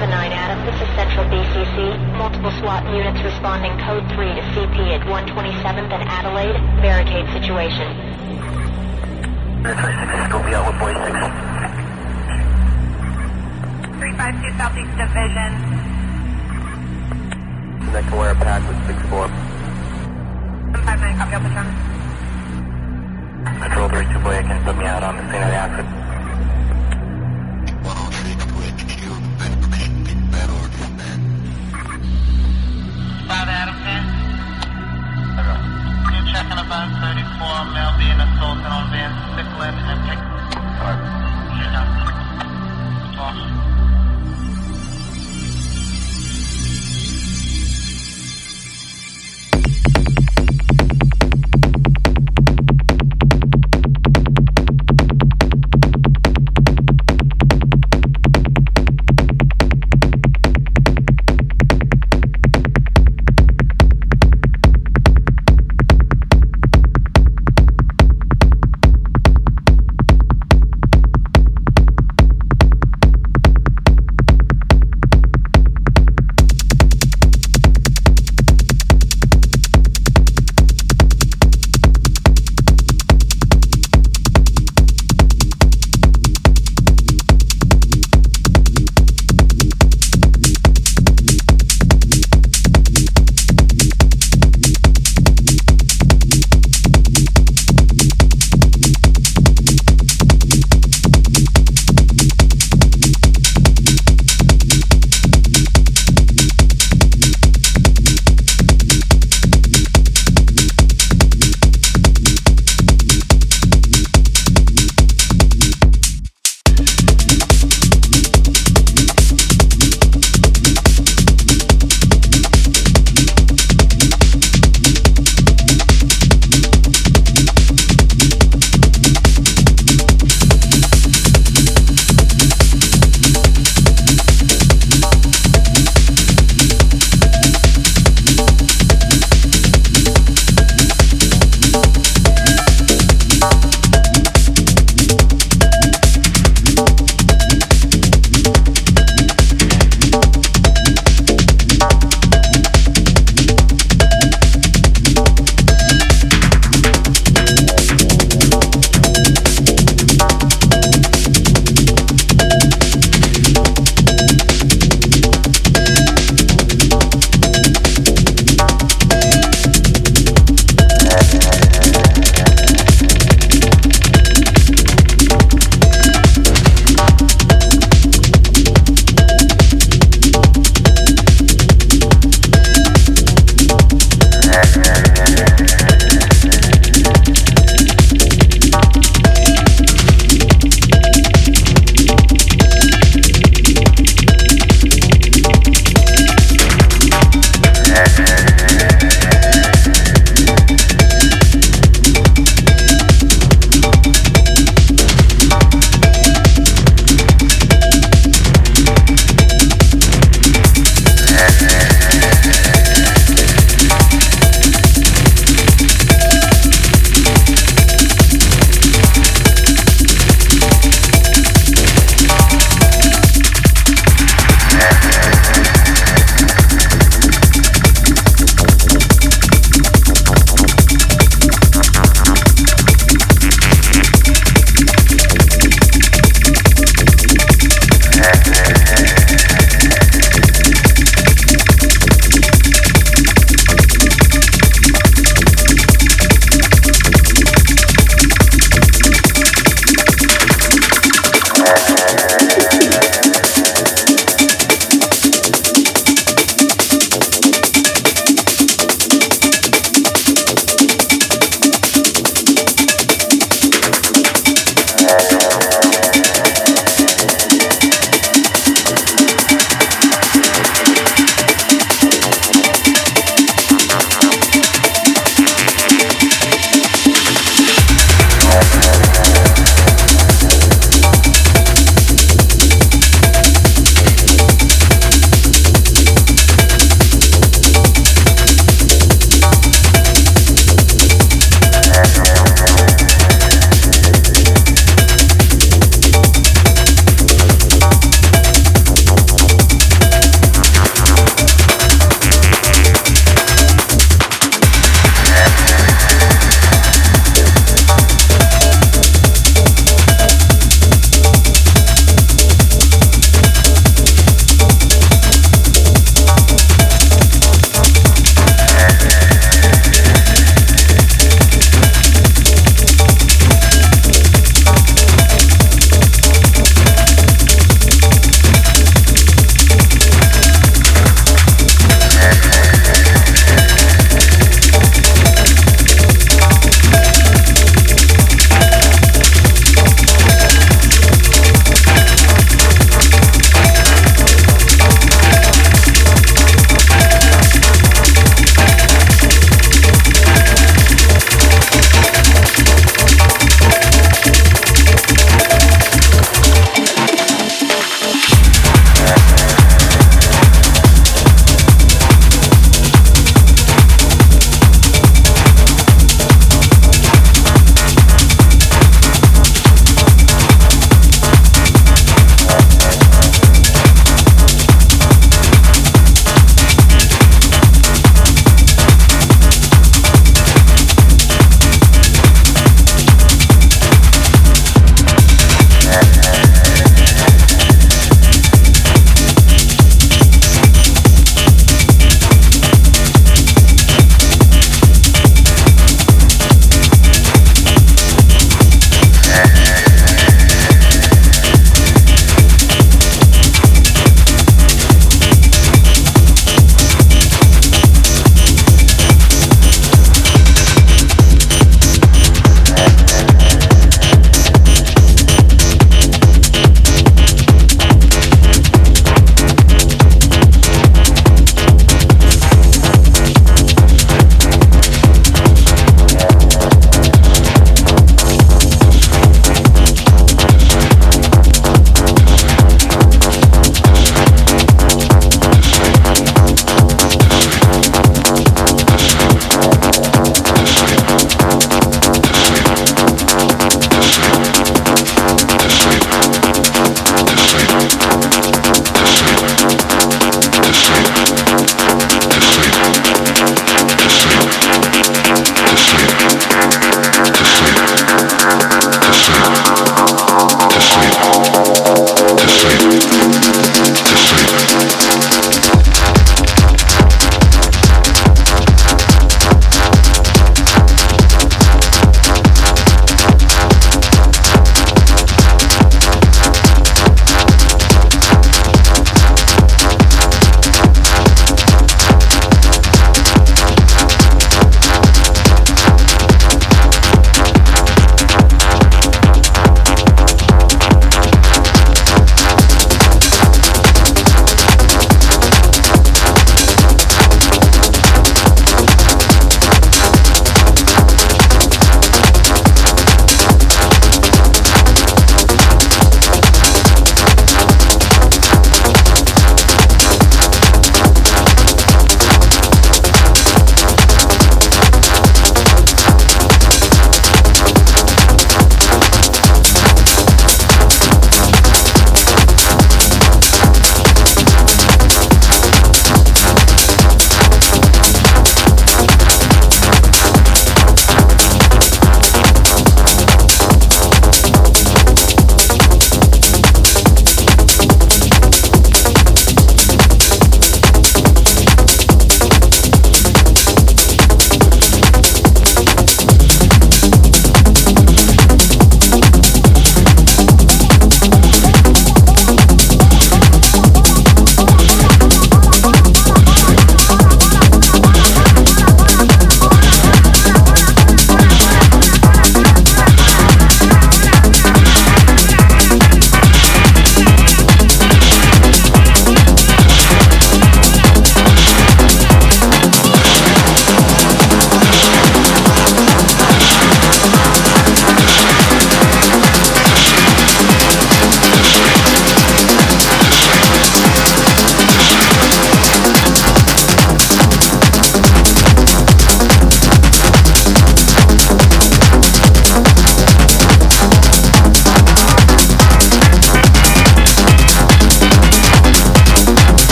579 Adam, this is Central BCC. Multiple SWAT units responding code 3 to CP at 127th and Adelaide. Barricade situation. Go be out with boy 6. 352 Southeast Division. Connect to wire pack with 6-4. 159, copy Alpha Charlie. Control 32 boy, can put me out on the scene of the accident? About 34 male being assaulted on Van Stickland and Pick. Shoot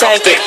Take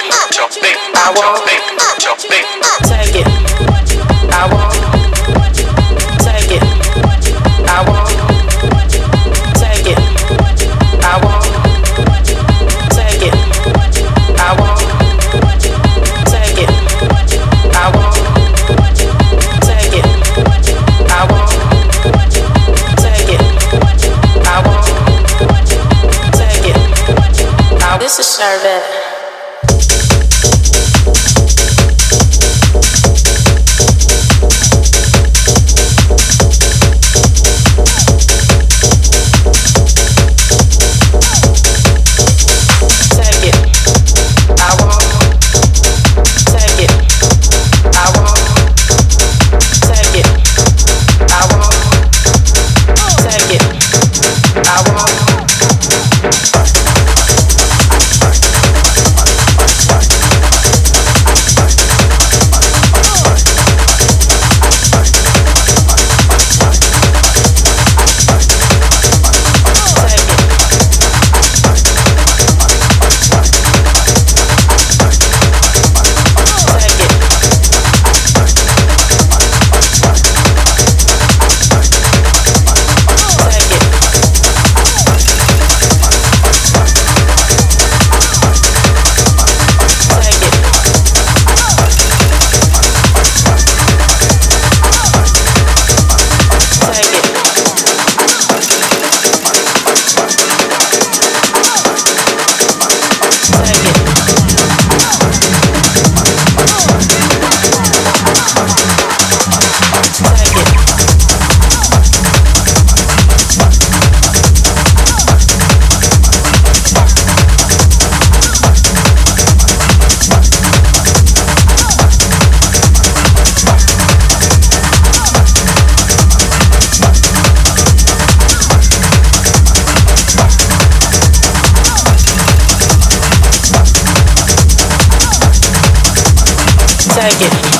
it.